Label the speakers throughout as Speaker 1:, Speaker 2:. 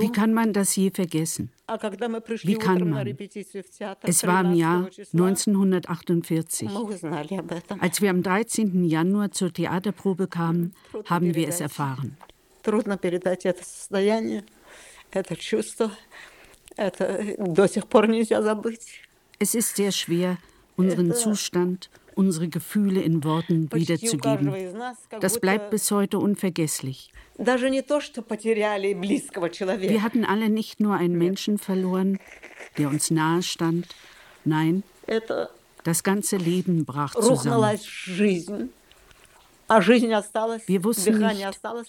Speaker 1: Wie kann man das je vergessen? Wie kann man? Es war im Jahr 1948. Als wir am 13. Januar zur Theaterprobe kamen, haben wir es erfahren. Es ist sehr schwer, unseren Zustand, unsere Gefühle in Worten wiederzugeben. Das bleibt bis heute unvergesslich. Wir hatten alle nicht nur einen Menschen verloren, der uns nahe stand, nein, das ganze Leben brach zusammen. Wir wussten nicht,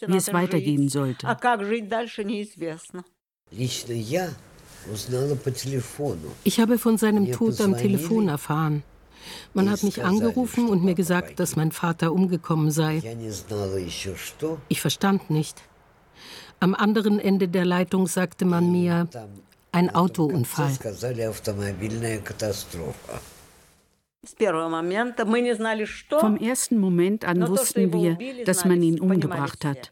Speaker 1: wie es weitergehen sollte.
Speaker 2: Ich habe von seinem Tod am Telefon erfahren. Man hat mich angerufen und mir gesagt, dass mein Vater umgekommen sei. Ich verstand nicht. Am anderen Ende der Leitung sagte man mir, ein Autounfall.
Speaker 1: Vom ersten Moment an wussten wir, dass man ihn umgebracht hat.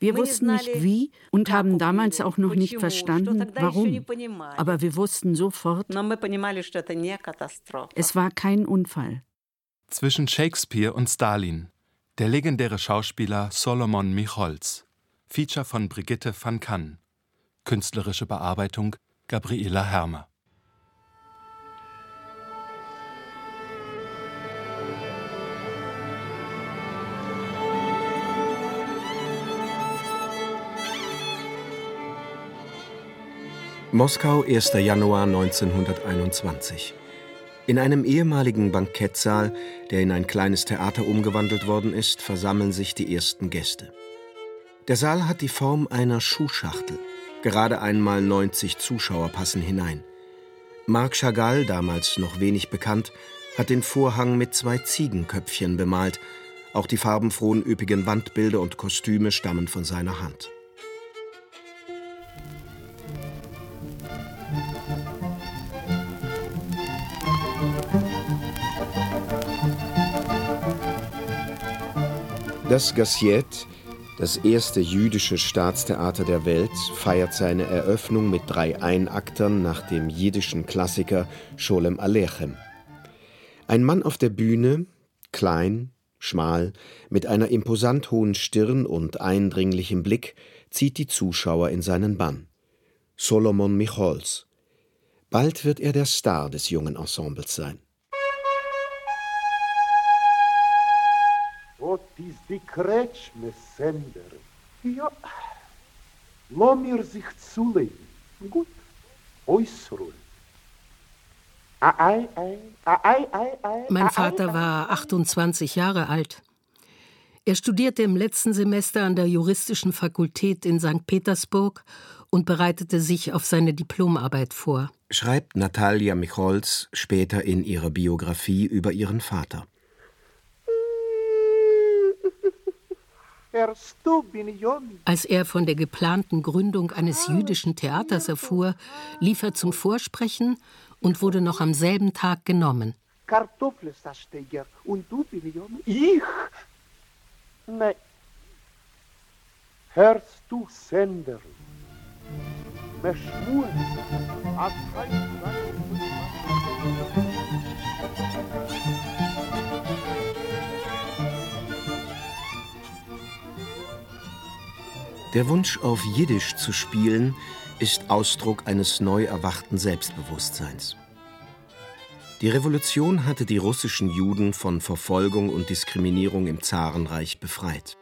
Speaker 1: Wir wussten nicht wie und haben damals auch noch nicht verstanden, warum. Aber wir wussten sofort, es war kein Unfall.
Speaker 3: Zwischen Shakespeare und Stalin. Der legendäre Schauspieler Solomon Michols. Feature von Brigitte van Kann. Künstlerische Bearbeitung Gabriela Hermer.
Speaker 4: Moskau, 1. Januar 1921. In einem ehemaligen Bankettsaal, der in ein kleines Theater umgewandelt worden ist, versammeln sich die ersten Gäste. Der Saal hat die Form einer Schuhschachtel. Gerade einmal 90 Zuschauer passen hinein. Marc Chagall, damals noch wenig bekannt, hat den Vorhang mit zwei Ziegenköpfchen bemalt. Auch die farbenfrohen üppigen Wandbilder und Kostüme stammen von seiner Hand. Das Gassiet, das erste jüdische Staatstheater der Welt, feiert seine Eröffnung mit drei Einaktern nach dem jiddischen Klassiker Scholem Alechem. Ein Mann auf der Bühne, klein, schmal, mit einer imposant hohen Stirn und eindringlichem Blick, zieht die Zuschauer in seinen Bann. Solomon Michols. Bald wird er der Star des jungen Ensembles sein.
Speaker 5: Вот из die Kretschme Sender. Ja, lo mir sich zulegen. Gut, äußerung.
Speaker 2: Mein Vater war 28 Jahre alt. Er studierte im letzten Semester an der juristischen Fakultät in St. Petersburg und bereitete sich auf seine Diplomarbeit vor.
Speaker 4: Schreibt Natalia Michols später in ihrer Biografie über ihren Vater.
Speaker 2: Als er von der geplanten Gründung eines jüdischen Theaters erfuhr, lief er zum Vorsprechen und wurde noch am selben Tag genommen.
Speaker 5: Ich? Nein. Hörst du, Sender? Meschmur,
Speaker 4: Der Wunsch, auf Jiddisch zu spielen, ist Ausdruck eines neu erwachten Selbstbewusstseins. Die Revolution hatte die russischen Juden von Verfolgung und Diskriminierung im Zarenreich befreit.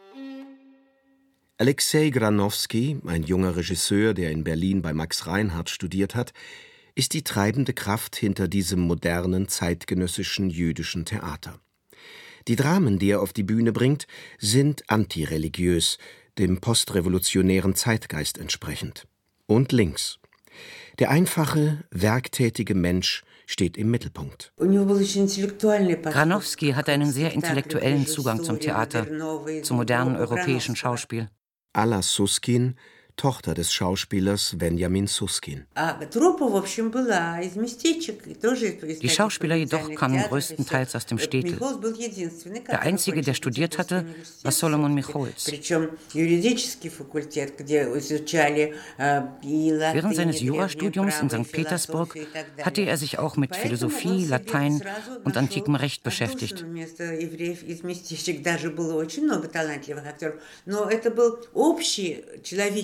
Speaker 4: Alexei Granowski, ein junger Regisseur, der in Berlin bei Max Reinhardt studiert hat, ist die treibende Kraft hinter diesem modernen zeitgenössischen jüdischen Theater. Die Dramen, die er auf die Bühne bringt, sind antireligiös, dem postrevolutionären Zeitgeist entsprechend. Und links. Der einfache, werktätige Mensch steht im Mittelpunkt.
Speaker 6: Granowski hat einen sehr intellektuellen Zugang zum Theater, zum modernen europäischen Schauspiel.
Speaker 4: Alla Suskin, Tochter des Schauspielers Benjamin Suskin.
Speaker 6: Die Schauspieler jedoch kamen größtenteils aus dem Städtel. Der einzige, der studiert hatte, war Solomon Micholz. Während seines Jurastudiums in St. Petersburg hatte er sich auch mit Philosophie, Latein und antikem Recht beschäftigt.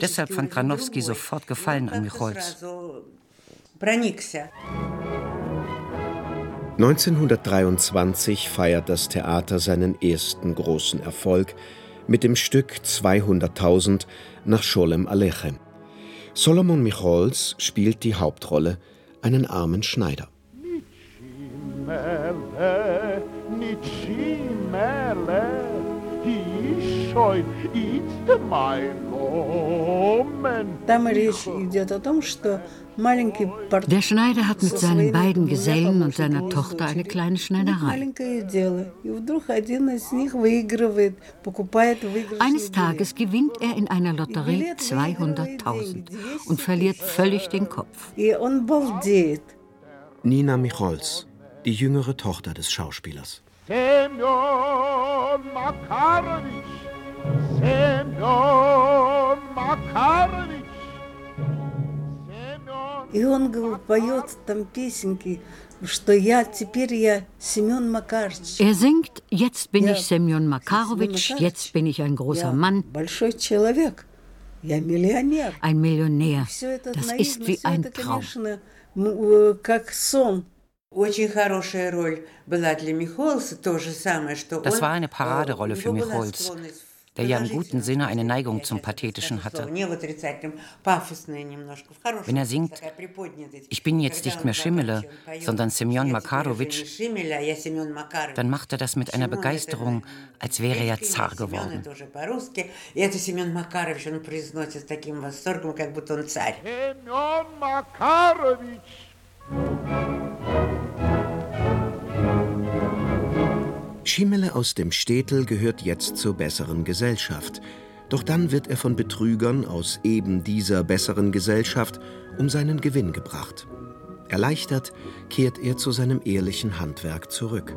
Speaker 6: Deshalb fand Granowski sofort Gefallen an Micholz.
Speaker 4: 1923 feiert das Theater seinen ersten großen Erfolg mit dem Stück 200.000 nach Scholem Alechem. Solomon Micholz spielt die Hauptrolle, einen armen Schneider.
Speaker 7: Der Schneider hat mit seinen beiden Gesellen und seiner Tochter eine kleine Schneiderei. Eines Tages gewinnt er in einer Lotterie 200.000 und verliert völlig den Kopf.
Speaker 4: Nina Micholz, die jüngere Tochter des Schauspielers. Semyon Makarowitsch, Semyon
Speaker 7: Makarowitsch. И он поет там песенки, что я теперь я Семен Макарович. Er singt, jetzt bin ich Semyon Makarowitsch, jetzt bin ich ein großer Mann. Большой человек. Я миллионер. Ein Millionär. Das ist wie ein Traum. Как сон.
Speaker 6: Das war eine Paraderolle für Micholz der ja im guten Sinne eine Neigung zum Pathetischen hatte. Wenn er singt, ich bin jetzt nicht mehr Schimmele, sondern Semyon Makarowitsch, dann macht er das mit einer Begeisterung, als wäre er zar geworden. Semyon Makarowitsch!
Speaker 4: Schimmele aus dem Städtel gehört jetzt zur besseren Gesellschaft. Doch dann wird er von Betrügern aus eben dieser besseren Gesellschaft um seinen Gewinn gebracht. Erleichtert kehrt er zu seinem ehrlichen Handwerk zurück.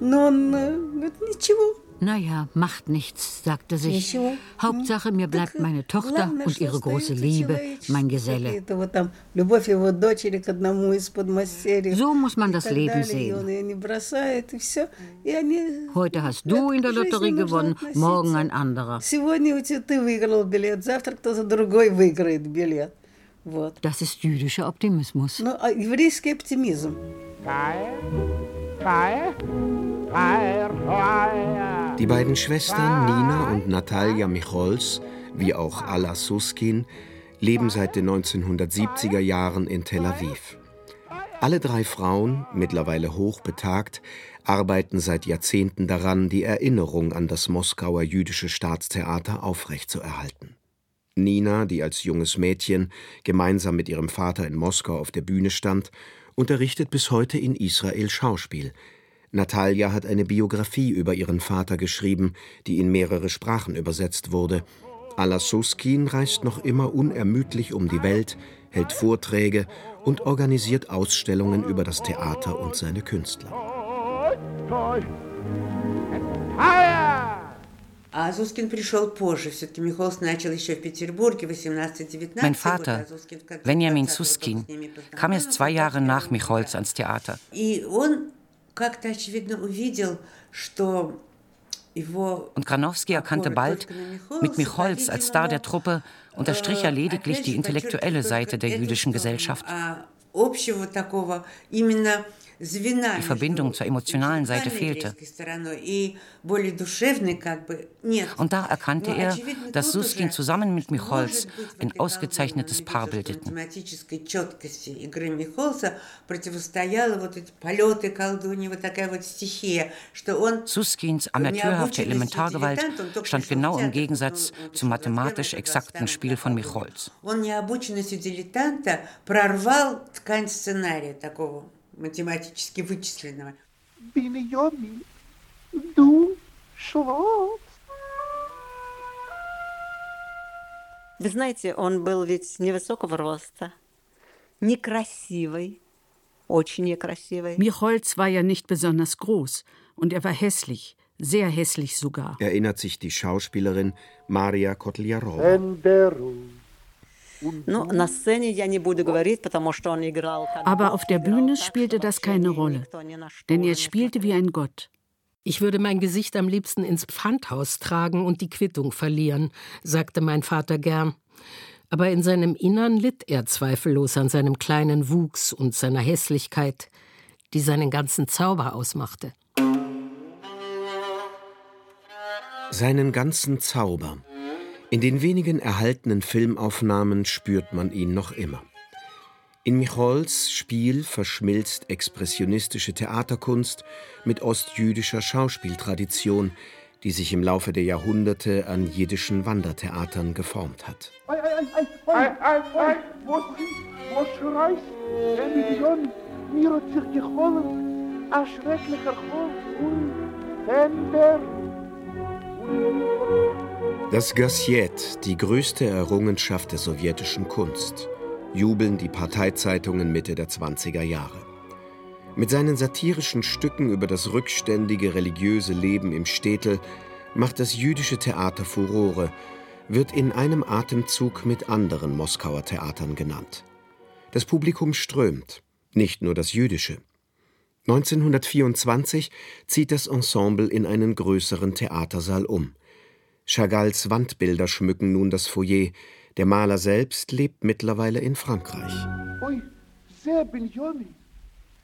Speaker 7: Nun, wird ничего. naja, macht nichts, sagte sich. Hauptsache, mir bleibt meine Tochter und ihre große Liebe, mein Geselle. So muss man das Leben sehen. Heute hast du in der Lotterie gewonnen, morgen ein anderer. Das ist jüdischer Optimismus.
Speaker 4: Die beiden Schwestern Nina und Natalia Micholz, wie auch Alla Suskin, leben seit den 1970er Jahren in Tel Aviv. Alle drei Frauen, mittlerweile hochbetagt, arbeiten seit Jahrzehnten daran, die Erinnerung an das Moskauer jüdische Staatstheater aufrechtzuerhalten. Nina, die als junges Mädchen gemeinsam mit ihrem Vater in Moskau auf der Bühne stand, unterrichtet bis heute in Israel Schauspiel, Natalia hat eine Biografie über ihren Vater geschrieben, die in mehrere Sprachen übersetzt wurde. Alasuskin reist noch immer unermüdlich um die Welt, hält Vorträge und organisiert Ausstellungen über das Theater und seine Künstler.
Speaker 6: Mein Vater, Benjamin Suskin, kam erst zwei Jahre nach Micholz ans Theater. Und Granowski erkannte bald, mit Micholz als Star der Truppe unterstrich er lediglich die intellektuelle Seite der jüdischen Gesellschaft. Die Verbindung zur emotionalen Seite fehlte. Und da erkannte er, dass Suskin zusammen mit Micholz ein ausgezeichnetes Paar bildeten. Suskins amateurhafte Elementargewalt stand genau im Gegensatz zum mathematisch exakten Spiel von Micholz. Он необученностью дилетанта прорвал ткань сценария такого математически вычисленного. Биньоми,
Speaker 4: du Schwarz.
Speaker 1: Вы знаете, он был ведь невысокого роста, некрасивый, очень некрасивый. Micholz war ja nicht besonders groß und er war hässlich, sehr hässlich sogar.
Speaker 4: Erinnert sich die Schauspielerin Maria Kotljarova.
Speaker 1: Aber auf der Bühne spielte das keine Rolle, denn er spielte wie ein Gott.
Speaker 2: Ich würde mein Gesicht am liebsten ins Pfandhaus tragen und die Quittung verlieren, sagte mein Vater gern. Aber in seinem Innern litt er zweifellos an seinem kleinen Wuchs und seiner Hässlichkeit, die seinen ganzen Zauber ausmachte.
Speaker 4: Seinen ganzen Zauber. In den wenigen erhaltenen Filmaufnahmen spürt man ihn noch immer. In Michols Spiel verschmilzt expressionistische Theaterkunst mit ostjüdischer Schauspieltradition, die sich im Laufe der Jahrhunderte an jiddischen Wandertheatern geformt hat. Ei, ei, ei, ei, ei, wo wo schreist? Million, mir hat sich geholt, ein schrecklicher und Tender. Das Gassiet, die größte Errungenschaft der sowjetischen Kunst – jubeln die Parteizeitungen Mitte der 20er Jahre. Mit seinen satirischen Stücken über das rückständige religiöse Leben im Städtel macht das jüdische Theater Furore, wird in einem Atemzug mit anderen Moskauer Theatern genannt. Das Publikum strömt, nicht nur das jüdische. 1924 zieht das Ensemble in einen größeren Theatersaal um. Chagalls Wandbilder schmücken nun das Foyer, der Maler selbst lebt mittlerweile in Frankreich. Ui, sehr Biljoni.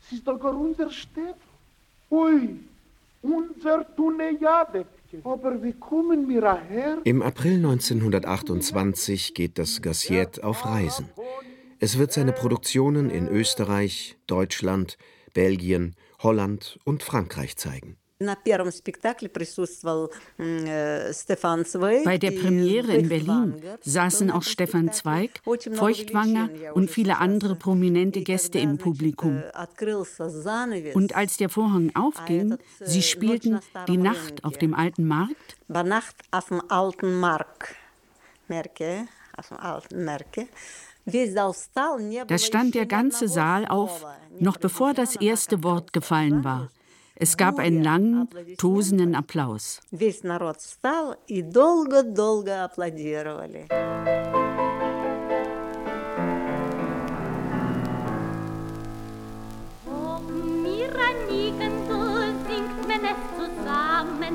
Speaker 4: Es ist doch unser Städtel. Ui, unser Tunejade. Aber wie kommen wir her? Im April 1928 geht das Gassiet auf Reisen. Es wird seine Produktionen in Österreich, Deutschland, Belgien, Holland und Frankreich zeigen. Bei
Speaker 1: der Premiere in Berlin saßen auch Stefan Zweig, Feuchtwanger und viele andere prominente Gäste im Publikum. Und als der Vorhang aufging, sie spielten Die Nacht auf dem alten Markt. Nacht auf dem alten Markt. Merke, auf dem alten Merke. Da stand der ganze Saal auf, noch bevor das erste Wort gefallen war. Es gab einen langen, tosenden Applaus.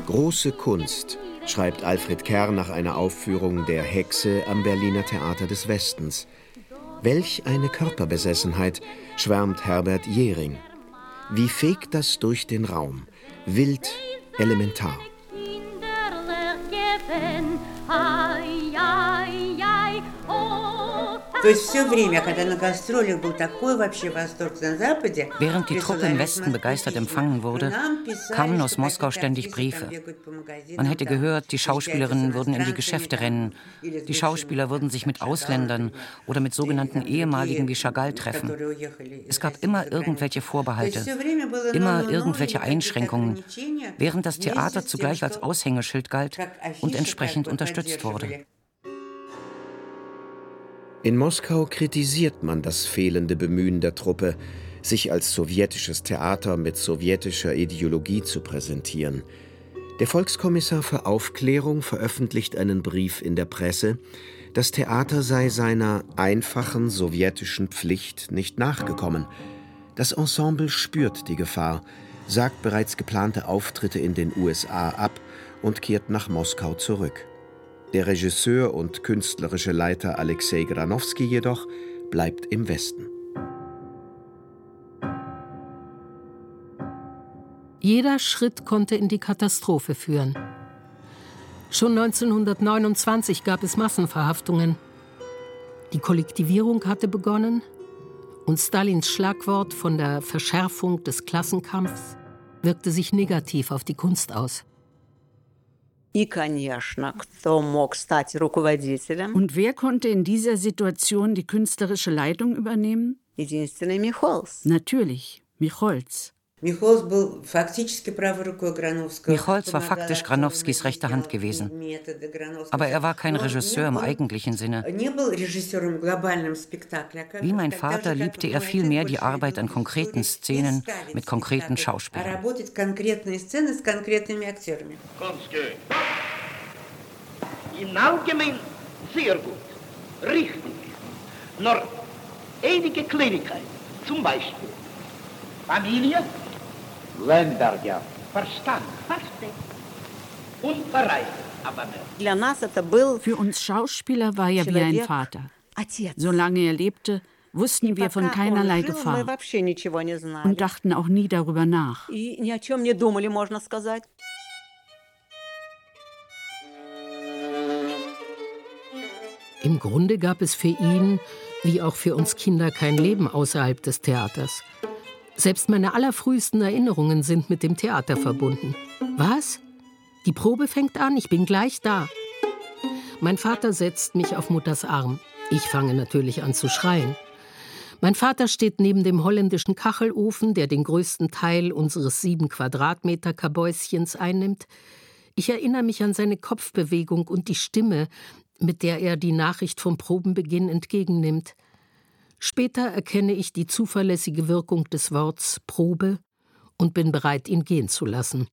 Speaker 4: Große Kunst, schreibt Alfred Kerr nach einer Aufführung der Hexe am Berliner Theater des Westens. Welch eine Körperbesessenheit, schwärmt Herbert Jehring. Wie fegt das durch den Raum? Wild, elementar.
Speaker 6: Während die Truppe im Westen begeistert empfangen wurde, kamen aus Moskau ständig Briefe. Man hätte gehört, die Schauspielerinnen würden in die Geschäfte rennen, die Schauspieler würden sich mit Ausländern oder mit sogenannten ehemaligen wie Chagall treffen. Es gab immer irgendwelche Vorbehalte, immer irgendwelche Einschränkungen, während das Theater zugleich als Aushängeschild galt und entsprechend unterstützt wurde.
Speaker 4: In Moskau kritisiert man das fehlende Bemühen der Truppe, sich als sowjetisches Theater mit sowjetischer Ideologie zu präsentieren. Der Volkskommissar für Aufklärung veröffentlicht einen Brief in der Presse, das Theater sei seiner einfachen sowjetischen Pflicht nicht nachgekommen. Das Ensemble spürt die Gefahr, sagt bereits geplante Auftritte in den USA ab und kehrt nach Moskau zurück. Der Regisseur und künstlerische Leiter Alexei Granowski jedoch bleibt im Westen.
Speaker 2: Jeder Schritt konnte in die Katastrophe führen. Schon 1929 gab es Massenverhaftungen. Die Kollektivierung hatte begonnen und Stalins Schlagwort von der Verschärfung des Klassenkampfs wirkte sich negativ auf die Kunst aus.
Speaker 1: Und wer konnte in dieser Situation die künstlerische Leitung übernehmen? Natürlich, Micholz.
Speaker 6: Michols war faktisch Granowskis rechte Hand gewesen. Aber er war kein Regisseur im eigentlichen Sinne. Wie mein Vater liebte er vielmehr die Arbeit an konkreten Szenen mit konkreten Schauspielern. Im Allgemeinen sehr gut, richtig. Nur einige Kleinigkeiten, zum Beispiel Familie, Ja. Verstand. Versteht. Und bereit.
Speaker 1: Für uns Schauspieler war er wie ein Vater. Solange er lebte, wussten wir von keinerlei Gefahr und dachten auch nie darüber nach.
Speaker 2: Im Grunde gab es für ihn, wie auch für uns Kinder, kein Leben außerhalb des Theaters. Selbst meine allerfrühesten Erinnerungen sind mit dem Theater verbunden. Was? Die Probe fängt an, ich bin gleich da. Mein Vater setzt mich auf Mutters Arm. Ich fange natürlich an zu schreien. Mein Vater steht neben dem holländischen Kachelofen, der den größten Teil unseres sieben Quadratmeter Kabäuschens einnimmt. Ich erinnere mich an seine Kopfbewegung und die Stimme, mit der er die Nachricht vom Probenbeginn entgegennimmt. Später erkenne ich die zuverlässige Wirkung des Worts Probe und bin bereit, ihn gehen zu lassen.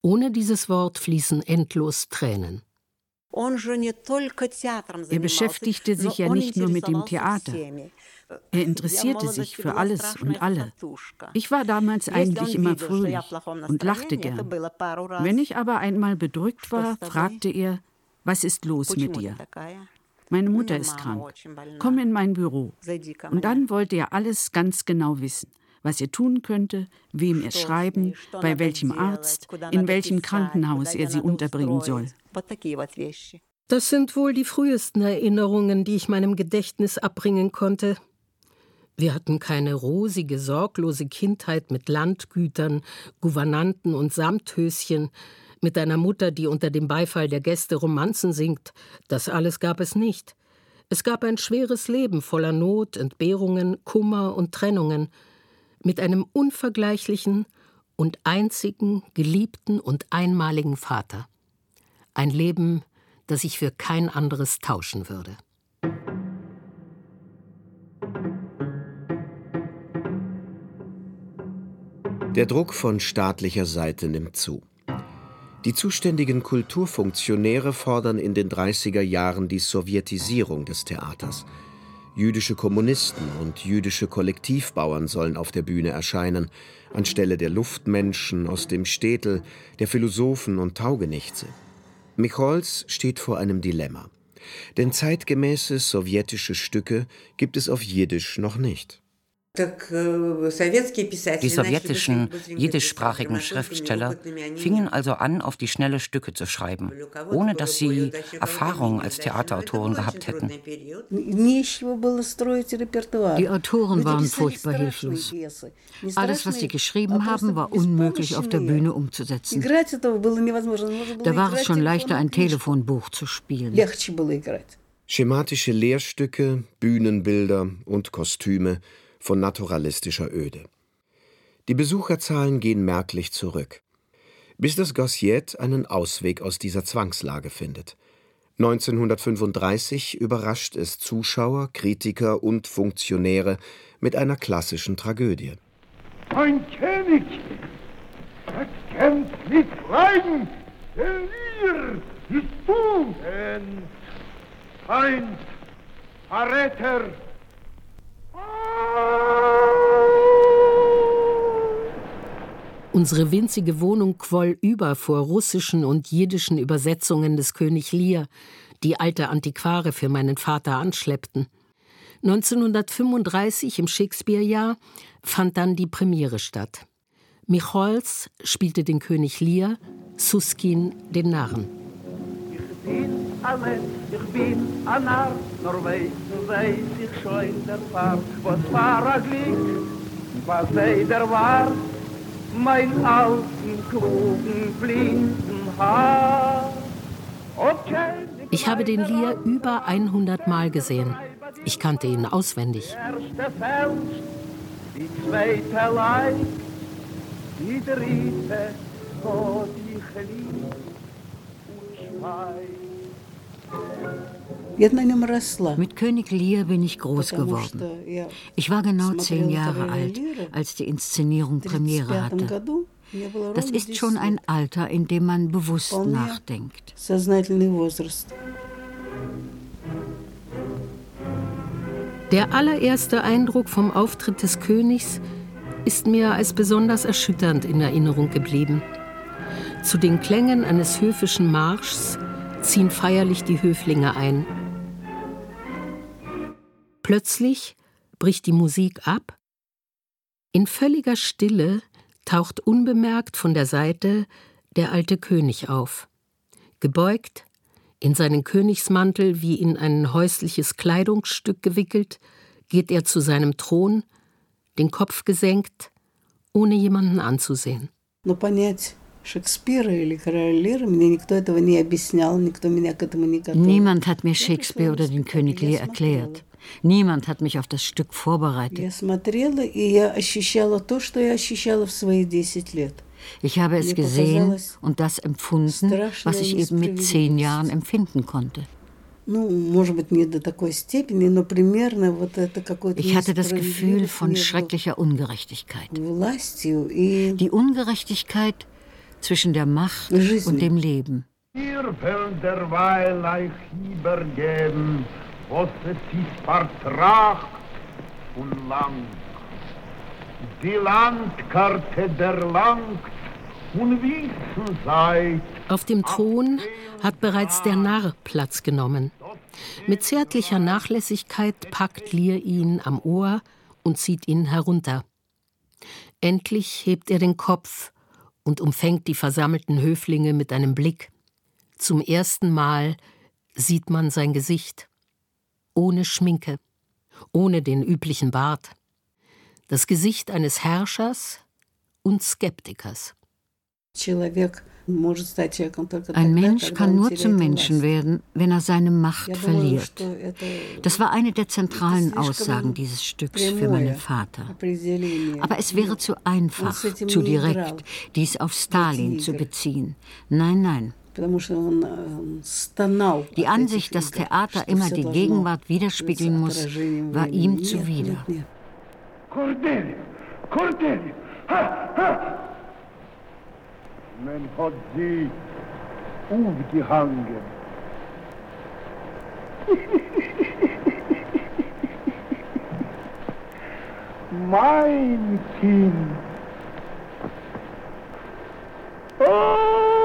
Speaker 2: Ohne dieses Wort fließen endlos Tränen.
Speaker 1: Er beschäftigte sich ja nicht nur mit dem Theater. Er interessierte sich für alles und alle. Ich war damals eigentlich immer fröhlich und lachte gern. Wenn ich aber einmal bedrückt war, fragte er, was ist los mit dir? Meine Mutter ist krank. Komm in mein Büro. Und dann wollte er alles ganz genau wissen was er tun könnte, wem er schreiben, bei welchem Arzt, in welchem Krankenhaus er sie unterbringen soll.
Speaker 2: Das sind wohl die frühesten Erinnerungen, die ich meinem Gedächtnis abbringen konnte. Wir hatten keine rosige, sorglose Kindheit mit Landgütern, Gouvernanten und Samthöschen, mit einer Mutter, die unter dem Beifall der Gäste Romanzen singt. Das alles gab es nicht. Es gab ein schweres Leben voller Not, Entbehrungen, Kummer und Trennungen, mit einem unvergleichlichen und einzigen, geliebten und einmaligen Vater. Ein Leben, das ich für kein anderes tauschen würde.
Speaker 4: Der Druck von staatlicher Seite nimmt zu. Die zuständigen Kulturfunktionäre fordern in den 30er Jahren die Sowjetisierung des Theaters. Jüdische Kommunisten und jüdische Kollektivbauern sollen auf der Bühne erscheinen, anstelle der Luftmenschen aus dem Städtel, der Philosophen und Taugenichtse. Michols steht vor einem Dilemma. Denn zeitgemäße sowjetische Stücke gibt es auf Jiddisch noch nicht.
Speaker 6: Die sowjetischen jiddischsprachigen Schriftsteller fingen also an, auf die schnelle Stücke zu schreiben, ohne dass sie Erfahrung als Theaterautoren gehabt hätten.
Speaker 1: Die Autoren waren furchtbar hilflos. Alles, was sie geschrieben haben, war unmöglich auf der Bühne umzusetzen. Da war es schon leichter, ein Telefonbuch zu spielen.
Speaker 4: Schematische Lehrstücke, Bühnenbilder und Kostüme von naturalistischer Öde. Die Besucherzahlen gehen merklich zurück, bis das Gossiet einen Ausweg aus dieser Zwangslage findet. 1935 überrascht es Zuschauer, Kritiker und Funktionäre mit einer klassischen Tragödie.
Speaker 5: Ein König erkennt nicht Leiden, denn ihr ist du, Feind, Verräter,
Speaker 2: Unsere winzige Wohnung quoll über vor russischen und jiddischen Übersetzungen des König Lear, die alte Antiquare für meinen Vater anschleppten. 1935 im Shakespeare-Jahr fand dann die Premiere statt. Michols spielte den König Lear, Suskin den Narren. Ich bin allein, ich bin ein Narr, nur weiß, weiß ich schon der Fahr, was war ein Glück, was sei der war, mein alten, klugen, blinden Haar. Ich habe den Lear über 100 Mal gesehen. Ich kannte ihn auswendig. Die zweite Leid,
Speaker 7: die dritte, so dich lieb und schweigt. Mit König Lear bin ich groß geworden. Ich war genau zehn Jahre alt, als die Inszenierung Premiere hatte. Das ist schon ein Alter, in dem man bewusst nachdenkt.
Speaker 2: Der allererste Eindruck vom Auftritt des Königs ist mir als besonders erschütternd in Erinnerung geblieben. Zu den Klängen eines höfischen Marschs ziehen feierlich die Höflinge ein. Plötzlich bricht die Musik ab. In völliger Stille taucht unbemerkt von der Seite der alte König auf. Gebeugt, in seinen Königsmantel wie in ein häusliches Kleidungsstück gewickelt, geht er zu seinem Thron, den Kopf gesenkt, ohne jemanden anzusehen. Niemand
Speaker 7: hat mir Shakespeare oder den König Lear erklärt. Niemand hat mich auf das Stück vorbereitet. Ich habe es gesehen und das empfunden, was ich eben mit zehn Jahren empfinden konnte. Ich hatte das Gefühl von schrecklicher Ungerechtigkeit. Die Ungerechtigkeit zwischen der Macht und dem Leben. Ihr wollt derweil euch übergeben, was es ist Vertrag und lang. Die Landkarte der Land und Wissen seid.
Speaker 2: Auf dem Thron hat bereits der Narr Platz genommen. Mit zärtlicher Nachlässigkeit packt Lear ihn am Ohr und zieht ihn herunter. Endlich hebt er den Kopf und umfängt die versammelten Höflinge mit einem Blick. Zum ersten Mal sieht man sein Gesicht. Ohne Schminke, ohne den üblichen Bart das Gesicht eines Herrschers und Skeptikers.
Speaker 7: Ein Mensch kann nur zum Menschen werden, wenn er seine Macht verliert. Das war eine der zentralen Aussagen dieses Stücks für meinen Vater. Aber es wäre zu einfach, zu direkt, dies auf Stalin zu beziehen. Nein, nein. Die Ansicht, dass Theater immer die Gegenwart widerspiegeln muss, war ihm zuwider. Cordelio! Cordelio! Ha! Ha! Men hat sie aufgehangen. mein Kind! Oh!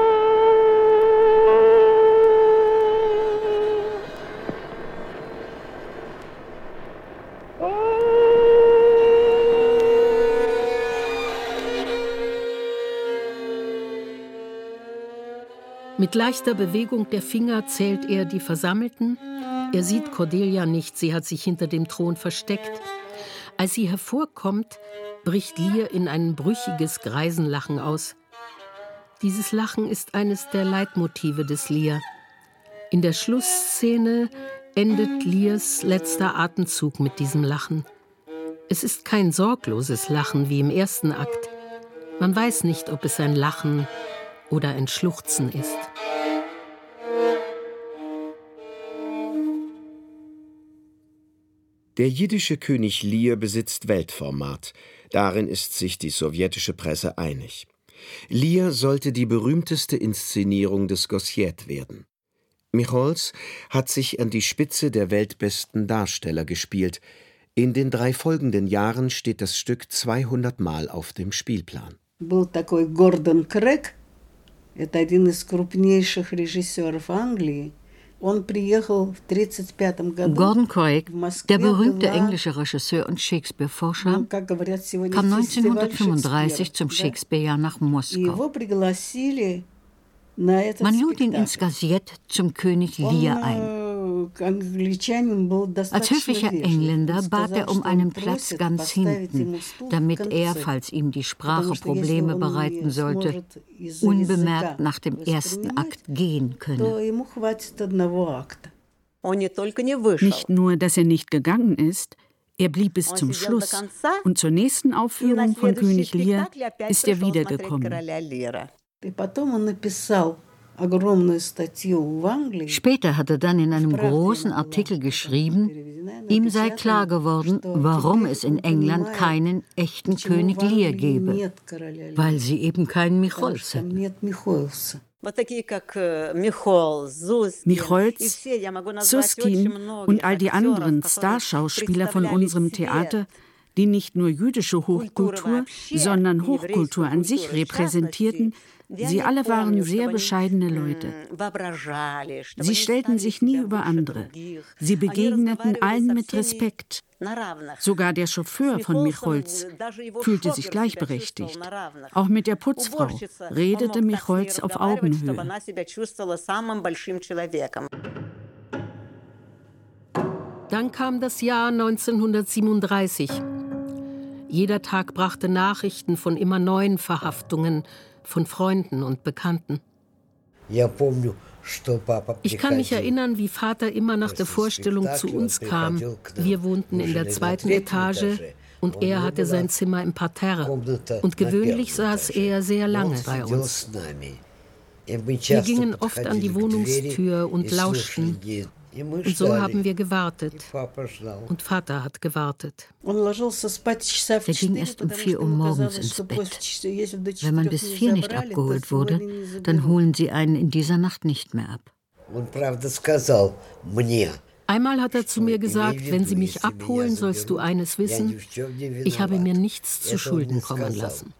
Speaker 2: Mit leichter Bewegung der Finger zählt er die Versammelten. Er sieht Cordelia nicht, sie hat sich hinter dem Thron versteckt. Als sie hervorkommt, bricht Lear in ein brüchiges Greisenlachen aus. Dieses Lachen ist eines der Leitmotive des Lear. In der Schlussszene endet Lears letzter Atemzug mit diesem Lachen. Es ist kein sorgloses Lachen wie im ersten Akt. Man weiß nicht, ob es ein Lachen oder ein Schluchzen ist.
Speaker 4: Der jiddische König Lear besitzt Weltformat. Darin ist sich die sowjetische Presse einig. Lear sollte die berühmteste Inszenierung des Gosset werden. Michols hat sich an die Spitze der weltbesten Darsteller gespielt. In den drei folgenden Jahren steht das Stück 200 Mal auf dem Spielplan.
Speaker 7: Gordon Craig, Это один из крупнейших режиссеров Англии. Gordon Craig, der berühmte englische Regisseur und Shakespeare-Forscher, kam 1935 zum Shakespeare-Jahr nach Moskau. Man lud ihn ins Gazette zum König Lear ein. Als höflicher Engländer bat er um einen Platz ganz hinten, damit er, falls ihm die Sprache Probleme bereiten sollte, unbemerkt nach dem ersten Akt gehen könne. Nicht nur, dass er nicht gegangen ist,
Speaker 1: Er blieb bis zum Schluss. und zur nächsten Aufführung von König Lear ist er wiedergekommen.
Speaker 7: Später hat er dann in einem großen Artikel geschrieben, ihm sei klar geworden, warum es in England keinen echten König Lear gebe, weil sie eben keinen Micholz hätten.
Speaker 1: Micholz, Suskin und all die anderen Starschauspieler von unserem Theater, die nicht nur jüdische Hochkultur, sondern Hochkultur an sich repräsentierten, Sie alle waren sehr bescheidene Leute. Sie stellten sich nie über andere. Sie begegneten allen mit Respekt. Sogar der Chauffeur von Micholz fühlte sich gleichberechtigt. Auch mit der Putzfrau redete Micholz auf Augenhöhe.
Speaker 2: Dann kam das Jahr 1937. Jeder Tag brachte Nachrichten von immer neuen Verhaftungen, von Freunden und Bekannten. Ich kann mich erinnern, wie Vater immer nach der Vorstellung zu uns kam. Wir wohnten in der zweiten Etage und er hatte sein Zimmer im Parterre. Und gewöhnlich saß er sehr lange bei uns. Wir gingen oft an die Wohnungstür und lauschten. Und so haben wir gewartet. Und Vater hat gewartet.
Speaker 7: Er ging erst um vier Uhr morgens ins Bett. Wenn man bis vier nicht abgeholt wurde, dann holen sie einen in dieser Nacht nicht mehr ab.
Speaker 2: Einmal hat er zu mir gesagt, wenn sie mich abholen, sollst du eines wissen, ich habe mir nichts zu Schulden kommen lassen.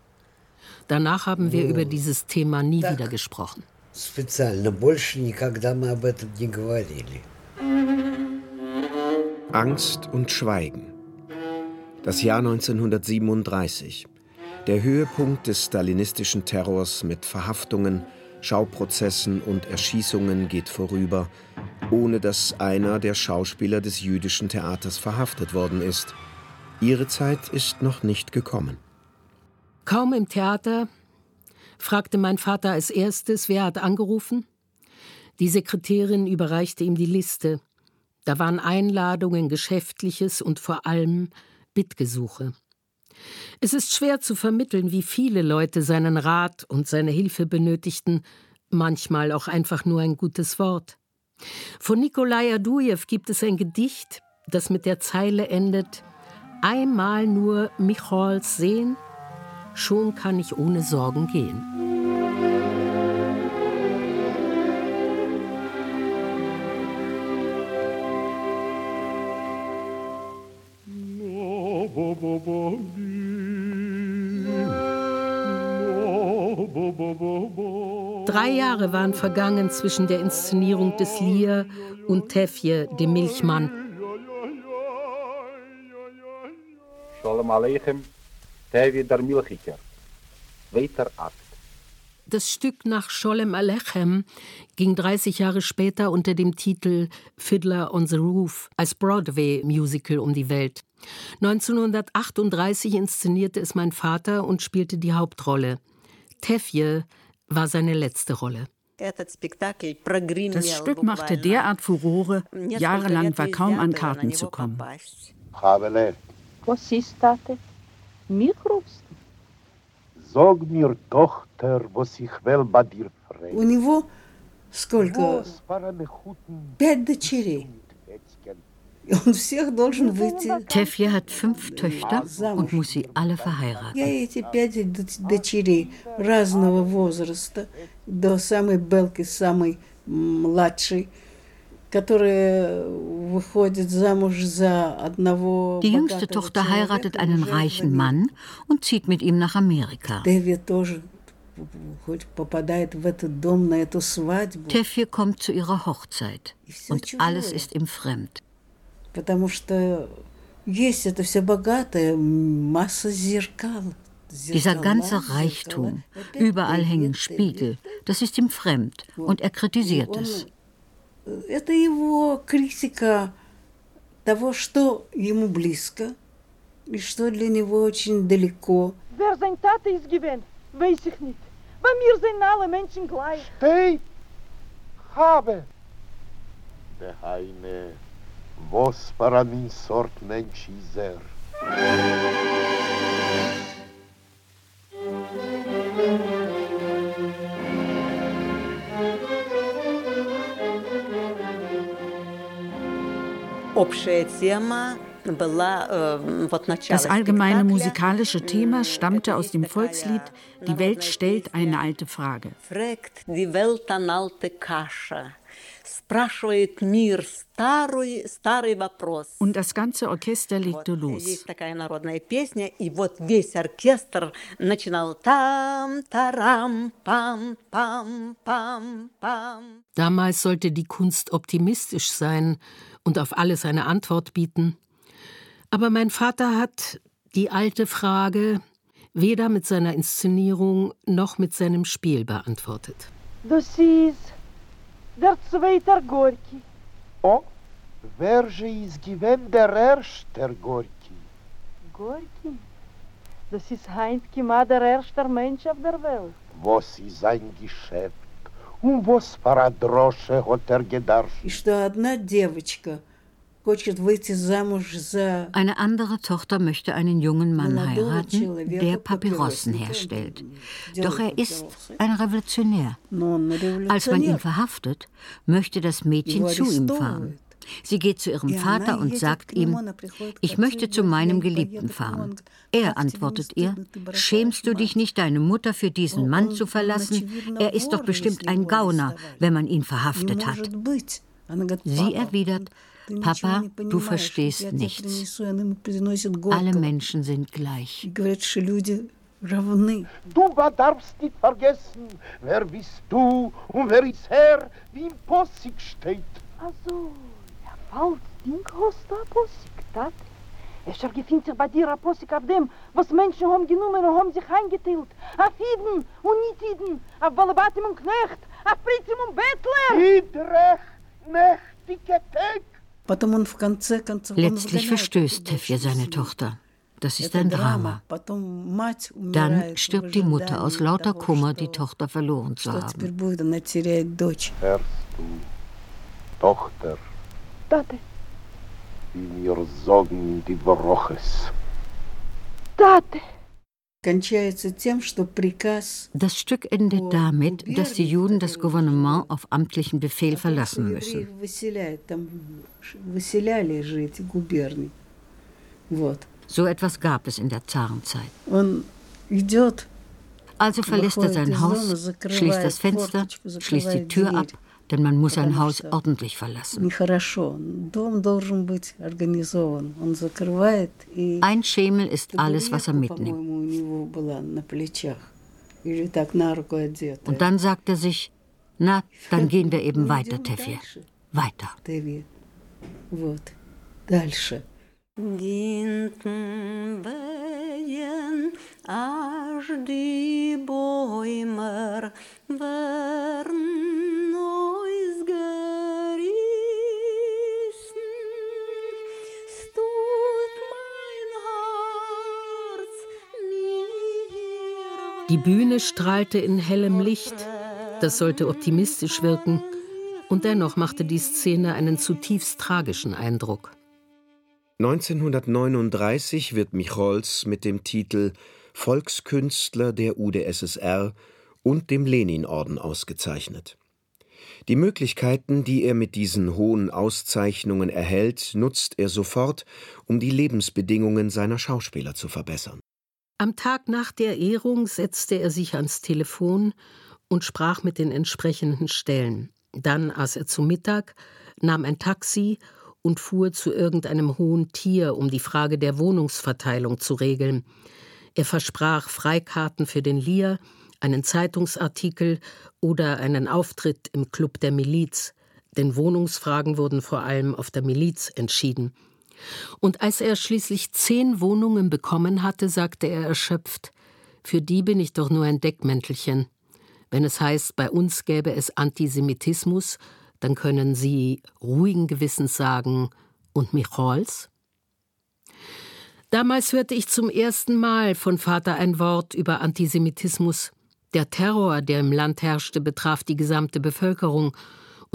Speaker 2: Danach haben wir über dieses Thema nie wieder gesprochen. Специально больше никогда мы об этом не говорили.
Speaker 4: Angst und Schweigen. Das Jahr 1937. Der Höhepunkt des stalinistischen Terrors mit Verhaftungen, Schauprozessen und Erschießungen geht vorüber, ohne dass einer der Schauspieler des jüdischen Theaters verhaftet worden ist. Ihre Zeit ist noch nicht gekommen.
Speaker 2: Kaum im Theater fragte mein Vater als erstes, wer hat angerufen? Die Sekretärin überreichte ihm die Liste. Da waren Einladungen, Geschäftliches und vor allem Bittgesuche. Es ist schwer zu vermitteln, wie viele Leute seinen Rat und seine Hilfe benötigten, manchmal auch einfach nur ein gutes Wort. Von Nikolai Adujew gibt es ein Gedicht, das mit der Zeile endet: Einmal nur Michals sehen, schon kann ich ohne Sorgen gehen. Drei Jahre waren vergangen zwischen der Inszenierung des Lier und Tefje, dem Milchmann. Shalom Aleichem, Tefje der Milchiker. Weiter Akt. Das Stück nach Sholem Alechem ging 30 Jahre später unter dem Titel Fiddler on the Roof als Broadway-Musical um die Welt. 1938 inszenierte es mein Vater und spielte die Hauptrolle. Tefje war seine letzte Rolle.
Speaker 1: Das Stück machte derart Furore, jahrelang war kaum an Karten zu kommen.
Speaker 8: Was ist das? Mich rufst Sag mir, Tochter, was ich will bei dir fragen. У него сколько? Пять дочерей.
Speaker 7: Tefje hat fünf Töchter und muss sie alle verheiraten. Die jüngste Tochter heiratet einen reichen Mann und zieht mit ihm nach Amerika. Tefje kommt zu ihrer Hochzeit. Und alles ist ihm fremd Потому что есть это все богатое, масса зеркал. Dieser ganze Reichtum, überall hängen Spiegel, das ist ihm fremd und er kritisiert es.
Speaker 8: Это его критика того, что ему близко и что для него очень далеко. Wer sein Tate ist gewesen, weiß ich nicht. Bei mir sind alle Menschen gleich. Steh, habe. Der
Speaker 5: Vosper amin sort
Speaker 1: menschii. Das allgemeine musikalische Thema stammte aus dem Volkslied Die Welt stellt eine alte Frage. Die Welt an alte Kasche. Und das ganze Orchester legte los.
Speaker 2: Damals sollte die Kunst optimistisch sein und auf alles eine Antwort bieten. Aber mein Vater hat die alte Frage weder mit seiner Inszenierung noch mit seinem Spiel beantwortet.
Speaker 8: Das ist der zweite Gorki.
Speaker 5: Oh, wer ist gewesen der erste Gorki?
Speaker 8: Gorki? Das ist Heinz Kima, der erste Mensch auf der Welt.
Speaker 5: Was ist sein Geschäft? Und was für eine Drosche hat er gedacht?
Speaker 7: И что одна девочка –
Speaker 1: eine andere Tochter möchte einen jungen Mann heiraten, der Papyrossen herstellt. Doch er ist ein Revolutionär. Als man ihn verhaftet, möchte das Mädchen zu ihm fahren. Sie geht zu ihrem Vater und sagt ihm, ich möchte zu meinem Geliebten fahren. Er antwortet ihr, schämst du dich nicht, deine Mutter für diesen Mann zu verlassen? Er ist doch bestimmt ein Gauner, wenn man ihn verhaftet hat. Sie erwidert, Papa, du verstehst nichts. Alle Menschen sind gleich.
Speaker 5: Du darfst nicht vergessen, wer bist du und wer ist Herr, wie im Possig steht.
Speaker 8: Also, ja, falls Ding hast du Possig, das? Es schon gefindt sich bei dir ein Possig auf dem, was Menschen haben genommen und haben sich eingeteilt. Auf Iden und Nicht-Iden, auf Balabatim und Knecht, auf Pritzim und Bettler.
Speaker 5: Idrech, Knecht, Tag.
Speaker 1: Letztlich verstößt Tefje seine Tochter. Das ist ein Drama. Dann stirbt die Mutter aus lauter Kummer, die Tochter verloren zu haben.
Speaker 5: Hörst du, Tochter,
Speaker 8: Tate.
Speaker 5: wie wir sagen die Broches.
Speaker 8: Tate.
Speaker 1: Das Stück endet damit, dass die Juden das Gouvernement auf amtlichen Befehl verlassen müssen. So etwas gab es in der Zarenzeit. Also verlässt er sein Haus, schließt das Fenster, schließt die Tür ab denn man muss ein Haus ordentlich verlassen. Ein Schemel ist alles, was er mitnimmt. Und dann sagt er sich, na, dann gehen wir eben weiter, Tefje. Weiter. Ginten wehen, аж die Bäumer werden Die Bühne strahlte in hellem Licht. Das sollte optimistisch wirken. Und dennoch machte die Szene einen zutiefst tragischen Eindruck.
Speaker 4: 1939 wird Michols mit dem Titel Volkskünstler der UdSSR und dem Leninorden ausgezeichnet. Die Möglichkeiten, die er mit diesen hohen Auszeichnungen erhält, nutzt er sofort, um die Lebensbedingungen seiner Schauspieler zu verbessern.
Speaker 2: Am Tag nach der Ehrung setzte er sich ans Telefon und sprach mit den entsprechenden Stellen. Dann aß er zu Mittag, nahm ein Taxi und fuhr zu irgendeinem hohen Tier, um die Frage der Wohnungsverteilung zu regeln. Er versprach Freikarten für den Lier, einen Zeitungsartikel oder einen Auftritt im Club der Miliz, denn Wohnungsfragen wurden vor allem auf der Miliz entschieden. Und als er schließlich zehn Wohnungen bekommen hatte, sagte er erschöpft Für die bin ich doch nur ein Deckmäntelchen. Wenn es heißt, bei uns gäbe es Antisemitismus, dann können Sie ruhigen Gewissens sagen, und Michols? Damals hörte ich zum ersten Mal von Vater ein Wort über Antisemitismus. Der Terror, der im Land herrschte, betraf die gesamte Bevölkerung,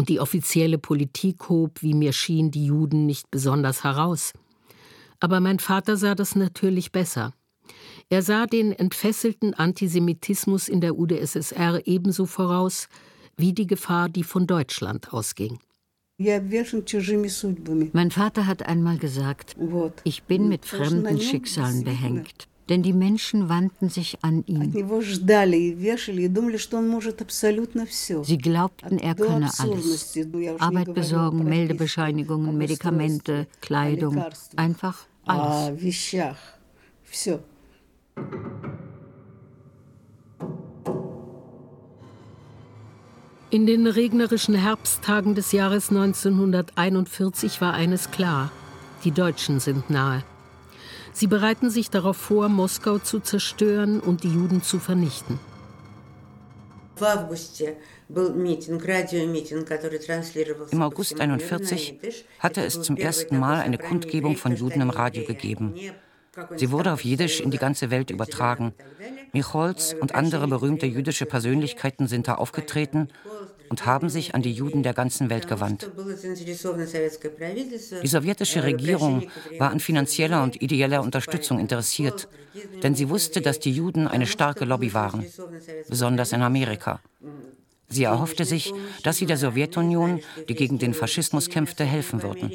Speaker 2: Und die offizielle Politik hob, wie mir schien, die Juden nicht besonders heraus. Aber mein Vater sah das natürlich besser. Er sah den entfesselten Antisemitismus in der UdSSR ebenso voraus wie die Gefahr, die von Deutschland ausging.
Speaker 7: Mein Vater hat einmal gesagt, ich bin mit fremden Schicksalen behängt. Denn die Menschen wandten sich an ihn. Sie glaubten, er könne alles. Arbeit besorgen, Meldebescheinigungen, Medikamente, Kleidung, einfach alles.
Speaker 2: In den regnerischen Herbsttagen des Jahres 1941 war eines klar, die Deutschen sind nahe. Sie bereiten sich darauf vor, Moskau zu zerstören und die Juden zu vernichten.
Speaker 6: Im August 1941 hatte es zum ersten Mal eine Kundgebung von Juden im Radio gegeben. Sie wurde auf Jiddisch in die ganze Welt übertragen. Micholz und andere berühmte jüdische Persönlichkeiten sind da aufgetreten und haben sich an die Juden der ganzen Welt gewandt. Die sowjetische Regierung war an finanzieller und ideeller Unterstützung interessiert, denn sie wusste, dass die Juden eine starke Lobby waren, besonders in Amerika. Sie erhoffte sich, dass sie der Sowjetunion, die gegen den Faschismus kämpfte, helfen würden.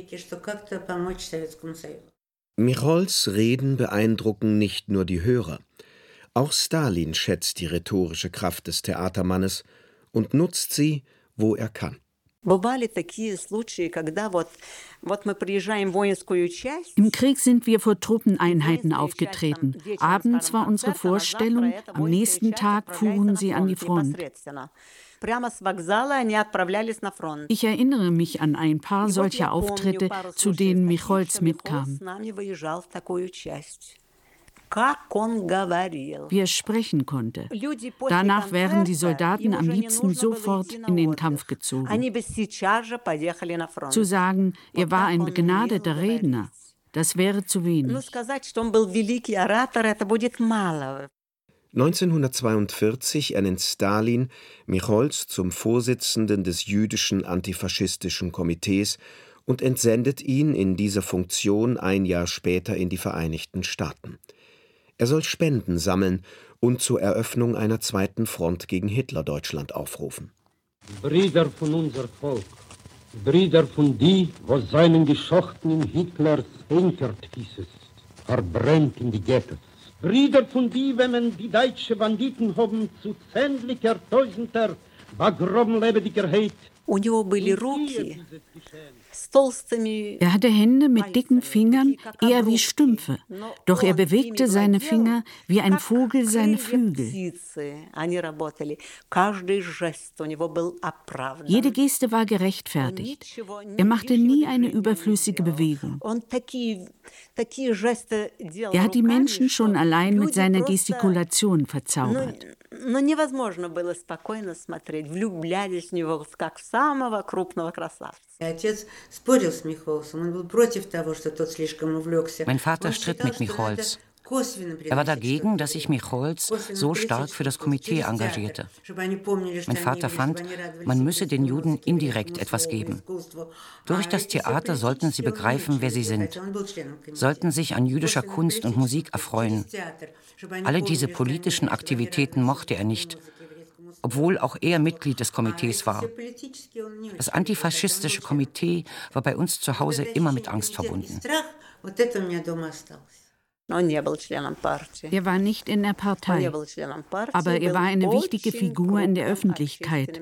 Speaker 4: Michols Reden beeindrucken nicht nur die Hörer. Auch Stalin schätzt die rhetorische Kraft des Theatermannes und nutzt sie, wo er kann.
Speaker 1: Im Krieg sind wir vor Truppeneinheiten aufgetreten. Abends war unsere Vorstellung, am nächsten Tag fuhren sie an die Front. Ich erinnere mich an ein paar solcher Auftritte, zu denen Micholz mitkam. wie er sprechen konnte. Danach wären die Soldaten am liebsten sofort in den Kampf gezogen. Zu sagen, er war ein begnadeter Redner, das wäre zu wenig.
Speaker 4: 1942 ernennt Stalin Michols zum Vorsitzenden des jüdischen antifaschistischen Komitees und entsendet ihn in dieser Funktion ein Jahr später in die Vereinigten Staaten. Er soll Spenden sammeln und zur Eröffnung einer zweiten Front gegen Hitlerdeutschland aufrufen.
Speaker 9: Brüder von unser Volk, Brüder von die, was seinen Geschochten in Hitlers Henkert hießes, verbrennt in die Ghettos. Brüder von die, wenn man die deutsche Banditen haben zu zähnlicher, tausender, bagroben lebendiger Heid.
Speaker 1: У него были руки er hatte Hände mit dicken Fingern, eher wie Stümpfe, doch er bewegte seine Finger wie ein Vogel seine Flügel. Jede Geste war gerechtfertigt. Er machte nie eine überflüssige Bewegung. Er hat die Menschen schon allein mit seiner Gestikulation verzaubert. Но невозможно было спокойно смотреть, влюблялись в него, как в самого крупного красавца.
Speaker 6: Mein Vater stritt mit Michols. Er war dagegen, dass sich Michols so stark für das Komitee engagierte. Mein Vater fand, man müsse den Juden indirekt etwas geben. Durch das Theater sollten sie begreifen, wer sie sind, sollten sich an jüdischer Kunst und Musik erfreuen. Alle diese politischen Aktivitäten mochte er nicht, obwohl auch er Mitglied des Komitees war. Das antifaschistische Komitee war bei uns zu Hause immer mit Angst verbunden.
Speaker 1: Er war nicht in der Partei, aber er war eine wichtige Figur in der Öffentlichkeit.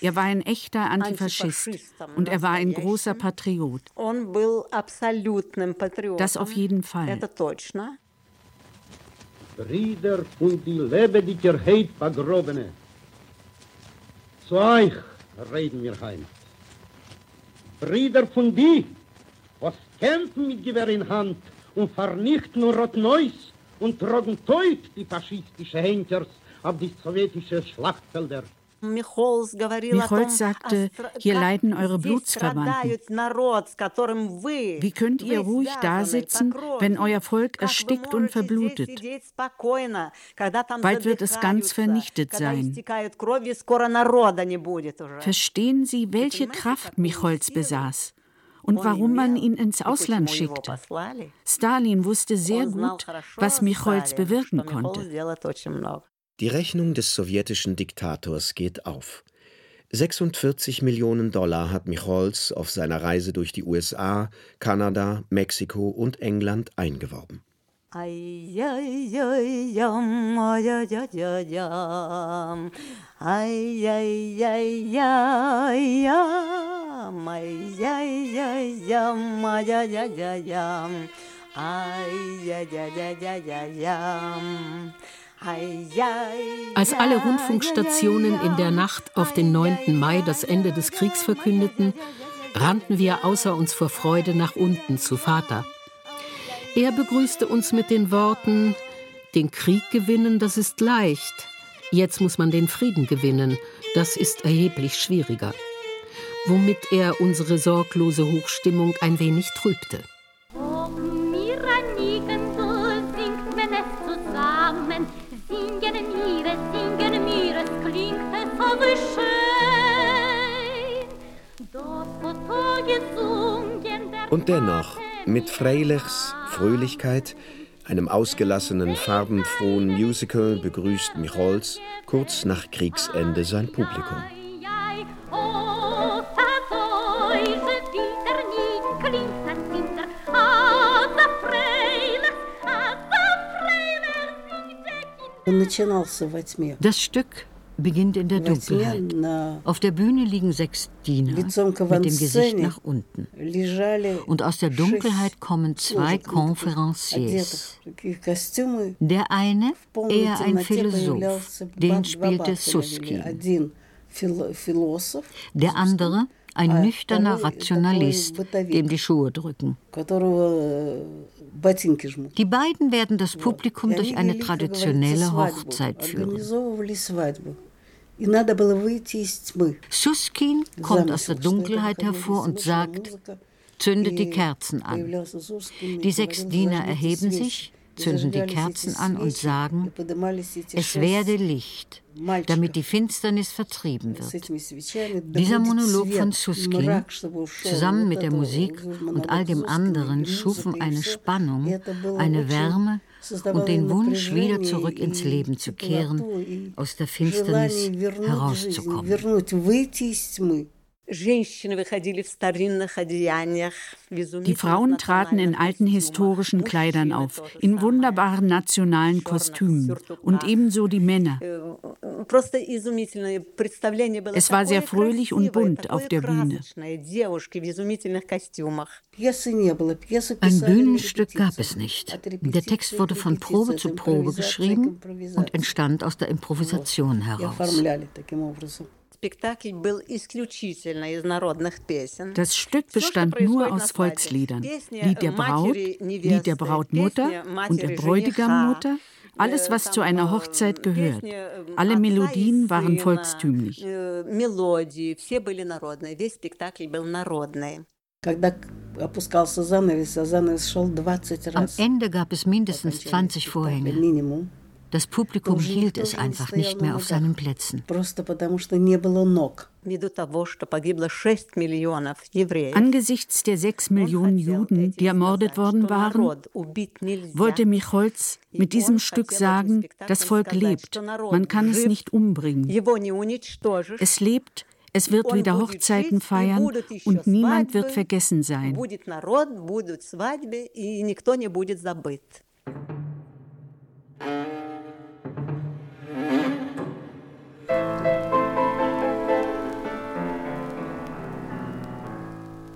Speaker 1: Er war ein echter Antifaschist und er war ein großer Patriot. Das auf jeden Fall.
Speaker 9: Brüder und die lebendiger Heid begrobene. Zu euch reden wir heim. Brüder von die, was kämpfen mit Gewehr in Hand und vernichten Rotneus und tragen teut die faschistische Henkers auf die sowjetische Schlachtfelder.
Speaker 1: Micholz sagte, hier leiden eure Blutsverwandten. Wie könnt ihr ruhig da sitzen, wenn euer Volk erstickt und verblutet? Bald wird es ganz vernichtet sein. Verstehen Sie, welche Kraft Micholz besaß? und warum man ihn ins Ausland schickte. Stalin wusste sehr gut, was Micholz bewirken konnte.
Speaker 4: Die Rechnung des sowjetischen Diktators geht auf. 46 Millionen Dollar hat Micholz auf seiner Reise durch die USA, Kanada, Mexiko und England eingeworben.
Speaker 2: Als alle Rundfunkstationen in der Nacht auf den 9. Mai das Ende des Kriegs verkündeten, rannten wir außer uns vor Freude nach unten zu Vater. Er begrüßte uns mit den Worten, den Krieg gewinnen, das ist leicht. Jetzt muss man den Frieden gewinnen, das ist erheblich schwieriger. Womit er unsere sorglose Hochstimmung ein wenig trübte.
Speaker 4: Und dennoch, mit Freilichs Fröhlichkeit, einem ausgelassenen, farbenfrohen Musical begrüßt Micholz kurz nach Kriegsende sein Publikum.
Speaker 7: Das Stück beginnt in der Dunkelheit. Auf der Bühne liegen sechs Diener mit dem Gesicht nach unten. Und aus der Dunkelheit kommen zwei Konferenciers. Der eine, eher ein Philosoph, den spielte Suskin. Der andere, ein nüchterner Rationalist, dem die Schuhe drücken. Die beiden werden das Publikum durch eine traditionelle Hochzeit führen. Suskin kommt aus der Dunkelheit hervor und sagt, zündet die Kerzen an. Die sechs Diener erheben sich, zünden die Kerzen an und sagen, es werde Licht, damit die Finsternis vertrieben wird. Dieser Monolog von Suskin, zusammen mit der Musik und all dem anderen, schufen eine Spannung, eine Wärme, und den Wunsch, wieder zurück ins Leben zu kehren, aus der Finsternis herauszukommen.
Speaker 1: Die Frauen traten in alten historischen Kleidern auf, in wunderbaren nationalen Kostümen. und ebenso die Männer. Es war sehr fröhlich und bunt auf der Bühne.
Speaker 2: Ein Bühnenstück gab es nicht. Der Text wurde von Probe zu Probe geschrieben und entstand aus der Improvisation heraus.
Speaker 1: Das Stück bestand nur aus Volksliedern. Lied der Braut, Lied der Brautmutter und der Bräutigammutter, alles, was zu einer Hochzeit gehört. Alle Melodien waren volkstümlich.
Speaker 2: Am Ende gab es mindestens 20 Vorhänge. Das Publikum hielt es einfach nicht mehr auf seinen Plätzen.
Speaker 1: Angesichts der sechs Millionen Juden, die ermordet worden waren, wollte Micholz mit diesem Stück sagen, das Volk lebt, man kann es nicht umbringen. Es lebt, es wird wieder Hochzeiten feiern und niemand wird vergessen sein.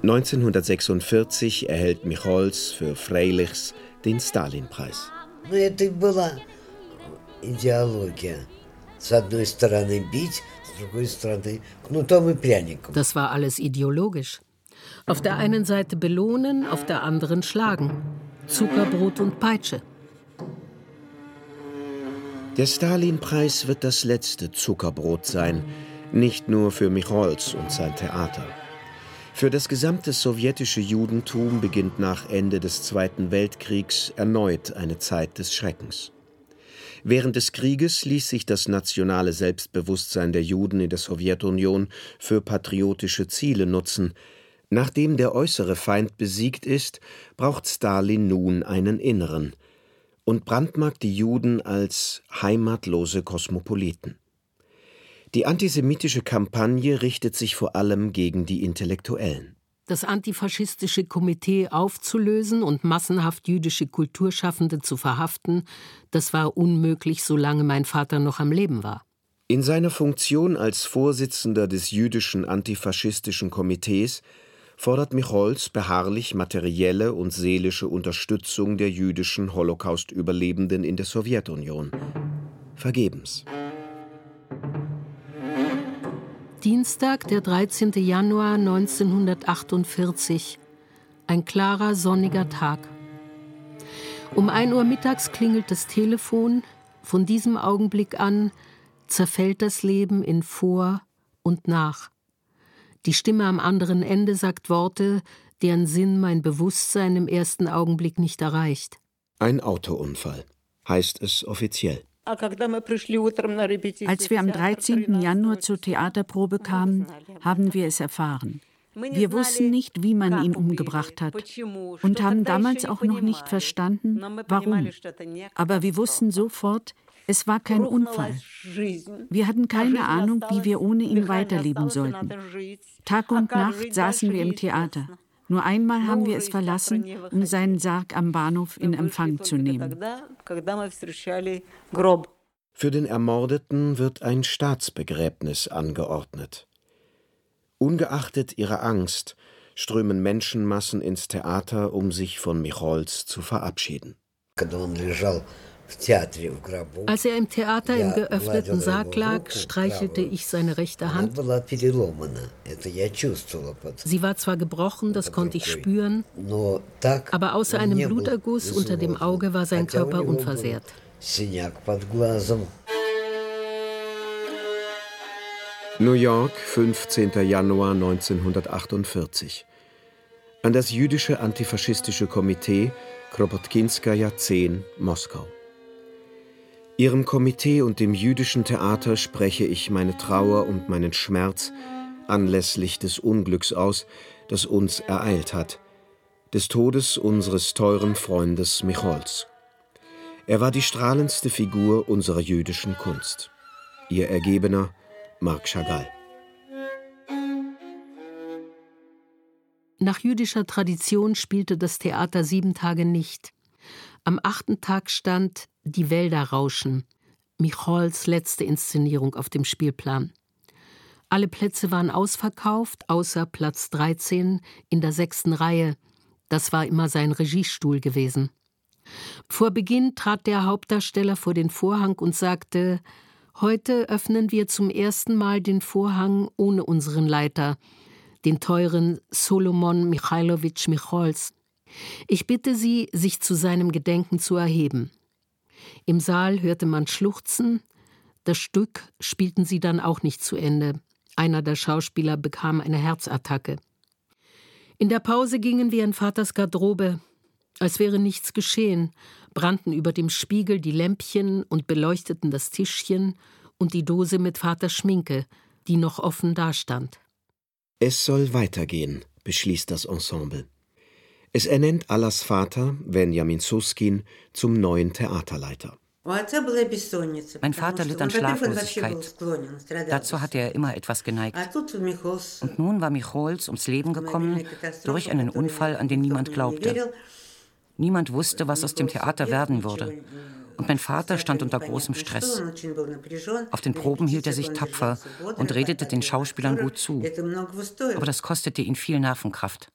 Speaker 4: 1946 erhält Micholz für Freilichs den Stalinpreis.
Speaker 2: Das war alles ideologisch. Auf der einen Seite belohnen, auf der anderen schlagen. Zuckerbrot und Peitsche.
Speaker 4: Der Stalinpreis wird das letzte Zuckerbrot sein, Nicht nur für Micholz und sein Theater. Für das gesamte sowjetische Judentum beginnt nach Ende des Zweiten Weltkriegs erneut eine Zeit des Schreckens. Während des Krieges ließ sich das nationale Selbstbewusstsein der Juden in der Sowjetunion für patriotische Ziele nutzen. Nachdem der äußere Feind besiegt ist, braucht Stalin nun einen inneren und brandmarkt die Juden als heimatlose Kosmopoliten. Die antisemitische Kampagne richtet sich vor allem gegen die Intellektuellen.
Speaker 2: Das antifaschistische Komitee aufzulösen und massenhaft jüdische Kulturschaffende zu verhaften, das war unmöglich, solange mein Vater noch am Leben war.
Speaker 4: In seiner Funktion als Vorsitzender des jüdischen antifaschistischen Komitees fordert Micholz beharrlich materielle und seelische Unterstützung der jüdischen Holocaust-Überlebenden in der Sowjetunion. Vergebens.
Speaker 2: Dienstag, der 13. Januar 1948. Ein klarer, sonniger Tag. Um 1 Uhr mittags klingelt das Telefon. Von diesem Augenblick an zerfällt das Leben in Vor und Nach. Die Stimme am anderen Ende sagt Worte, deren Sinn mein Bewusstsein im ersten Augenblick nicht erreicht.
Speaker 4: Ein Autounfall, heißt es offiziell.
Speaker 1: Als wir am 13. Januar zur Theaterprobe kamen, haben wir es erfahren. Wir wussten nicht, wie man ihn umgebracht hat und haben damals auch noch nicht verstanden, warum. Aber wir wussten sofort, es war kein Unfall. Wir hatten keine Ahnung, wie wir ohne ihn weiterleben sollten. Tag und Nacht saßen wir im Theater. Nur einmal haben wir es verlassen, um seinen Sarg am Bahnhof in Empfang zu nehmen.
Speaker 4: Für den Ermordeten wird ein Staatsbegräbnis angeordnet. Ungeachtet ihrer Angst strömen Menschenmassen ins Theater, um sich von Micholz zu verabschieden.
Speaker 2: Als er im Theater im geöffneten Sarg lag, streichelte ich seine rechte Hand. Sie war zwar gebrochen, das konnte ich spüren, aber außer einem Bluterguss unter dem Auge war sein Körper unversehrt.
Speaker 4: New York, 15. Januar 1948. An das jüdische antifaschistische Komitee Kropotkinskaja 10, Moskau. Ihrem Komitee und dem jüdischen Theater spreche ich meine Trauer und meinen Schmerz anlässlich des Unglücks aus, das uns ereilt hat, des Todes unseres teuren Freundes Micholz. Er war die strahlendste Figur unserer jüdischen Kunst. Ihr Ergebener Marc Chagall.
Speaker 2: Nach jüdischer Tradition spielte das Theater sieben Tage nicht. Am achten Tag stand Die Wälder rauschen, Michols letzte Inszenierung auf dem Spielplan. Alle Plätze waren ausverkauft, außer Platz 13 in der sechsten Reihe. Das war immer sein Regiestuhl gewesen. Vor Beginn trat der Hauptdarsteller vor den Vorhang und sagte: Heute öffnen wir zum ersten Mal den Vorhang ohne unseren Leiter, den teuren Solomon Michailowitsch Michols. Ich bitte Sie, sich zu seinem Gedenken zu erheben. Im Saal hörte man Schluchzen. Das Stück spielten sie dann auch nicht zu Ende. Einer der Schauspieler bekam eine Herzattacke. In der Pause gingen wir in Vaters Garderobe. Als wäre nichts geschehen, brannten über dem Spiegel die Lämpchen und beleuchteten das Tischchen und die Dose mit Vaters Schminke, die noch offen dastand.
Speaker 4: Es soll weitergehen, beschließt das Ensemble. Es ernennt Allas Vater, Benjamin Suskin, zum neuen Theaterleiter.
Speaker 6: Mein Vater litt an Schlaflosigkeit. Dazu hatte er immer etwas geneigt. Und nun war Michols ums Leben gekommen durch einen Unfall, an den niemand glaubte. Niemand wusste, was aus dem Theater werden würde. Und mein Vater stand unter großem Stress. Auf den Proben hielt er sich tapfer und redete den Schauspielern gut zu. Aber das kostete ihn viel Nervenkraft.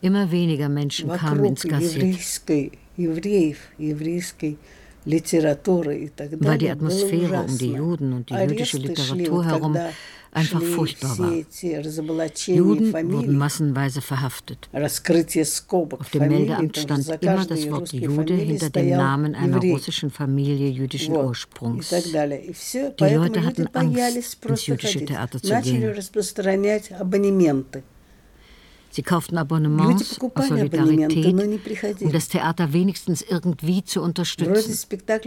Speaker 7: Immer weniger Menschen kamen ins Gasset. War die Atmosphäre um die Juden und die jüdische Literatur herum einfach furchtbar war. Juden wurden massenweise verhaftet. Auf dem Meldeamt stand immer das Wort Jude hinter dem Namen einer russischen Familie jüdischen Ursprungs. Die Leute hatten Angst, ins jüdische Theater zu gehen. Sie kauften Abonnements aus Solidarität, um das Theater wenigstens irgendwie zu unterstützen.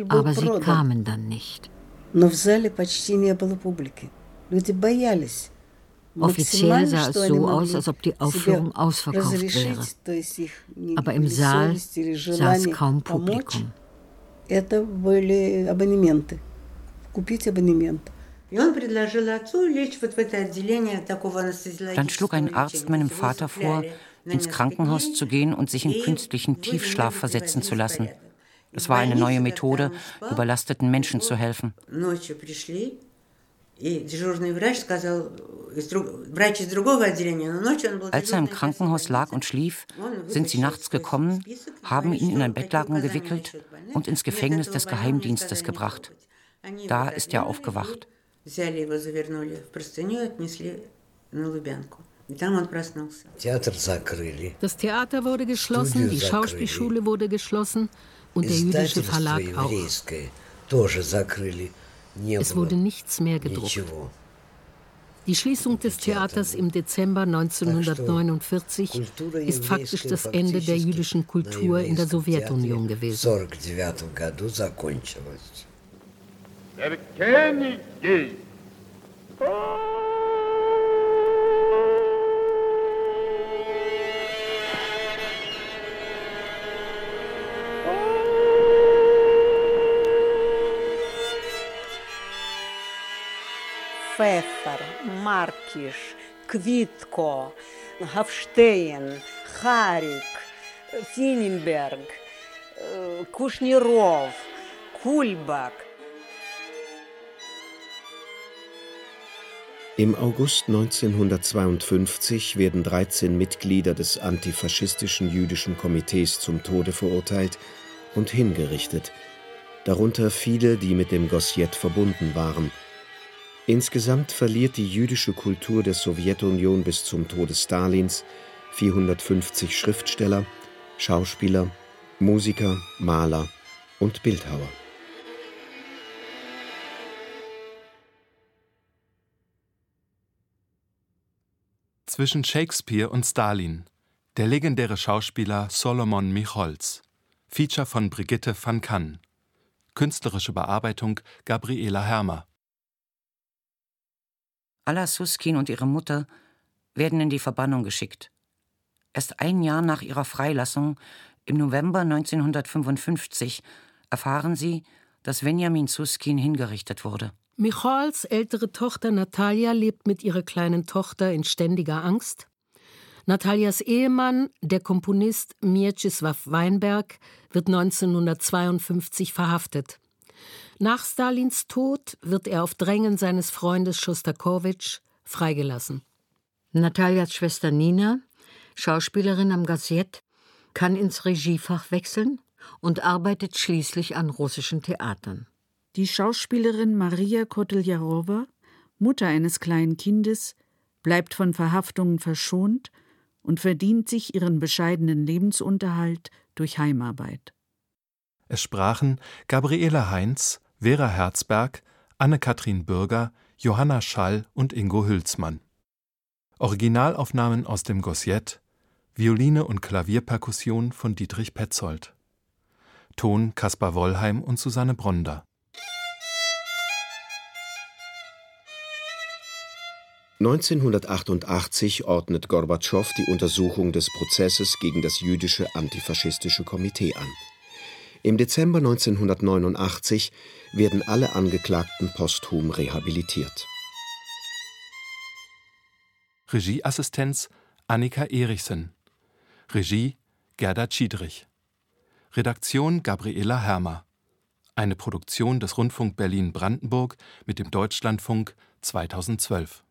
Speaker 7: Aber sie kamen dann nicht. Offiziell sah es so aus, als ob die Aufführung ausverkauft wäre. Aber im Saal saß kaum Publikum.
Speaker 6: Dann schlug ein Arzt meinem Vater vor, ins Krankenhaus zu gehen und sich in künstlichen Tiefschlaf versetzen zu lassen. Es war eine neue Methode, überlasteten Menschen zu helfen. Als er im Krankenhaus lag und schlief, sind sie nachts gekommen, haben ihn in ein Bettlaken gewickelt und ins Gefängnis des Geheimdienstes gebracht. Da ist er aufgewacht.
Speaker 2: Das Theater wurde geschlossen, die Schauspielschule wurde geschlossen und der jüdische Verlag auch. Es wurde nichts mehr gedruckt. Die Schließung des Theaters im Dezember 1949 ist faktisch das Ende der jüdischen Kultur in der Sowjetunion gewesen. Der König geht.
Speaker 10: Пфефер, Маркіш, Квітко, Гавштейн, Харік, Фінінберг, Кушніров, Кульбак.
Speaker 4: Im August 1952 werden 13 Mitglieder des antifaschistischen jüdischen Komitees zum Tode verurteilt und hingerichtet, darunter viele, die mit dem Gosjet verbunden waren – Insgesamt verliert die jüdische Kultur der Sowjetunion bis zum Tode Stalins 450 Schriftsteller, Schauspieler, Musiker, Maler und Bildhauer.
Speaker 3: Zwischen Shakespeare und Stalin. Der legendäre Schauspieler Solomon Micholz. Feature von Brigitte van Kann. Künstlerische Bearbeitung Gabriela Hermer.
Speaker 6: Alla Suskin und ihre Mutter werden in die Verbannung geschickt. Erst ein Jahr nach ihrer Freilassung, im November 1955, erfahren sie, dass Benjamin Suskin hingerichtet wurde.
Speaker 2: Michals ältere Tochter Natalia lebt mit ihrer kleinen Tochter in ständiger Angst. Natalias Ehemann, der Komponist Mieczysław Weinberg, wird 1952 verhaftet. Nach Stalins Tod wird er auf Drängen seines Freundes Schostakowitsch freigelassen.
Speaker 7: Natalias Schwester Nina, Schauspielerin am Gazette, kann ins Regiefach wechseln und arbeitet schließlich an russischen Theatern.
Speaker 1: Die Schauspielerin Maria Koteljarowa, Mutter eines kleinen Kindes, bleibt von Verhaftungen verschont und verdient sich ihren bescheidenen Lebensunterhalt durch Heimarbeit.
Speaker 3: Es sprachen Gabriele Heinz, Vera Herzberg, Anne-Kathrin Bürger, Johanna Schall und Ingo Hülsmann. Originalaufnahmen aus dem Gosjet, Violine und Klavierperkussion von Dietrich Petzold. Ton Caspar Wollheim und Susanne Bronder.
Speaker 4: 1988 ordnet Gorbatschow die Untersuchung des Prozesses gegen das jüdische antifaschistische Komitee an. Im Dezember 1989 werden alle Angeklagten posthum rehabilitiert.
Speaker 3: Regieassistenz Annika Erichsen. Regie Gerda Schiedrich. Redaktion Gabriela Hermer. Eine Produktion des Rundfunk Berlin-Brandenburg mit dem Deutschlandfunk 2012.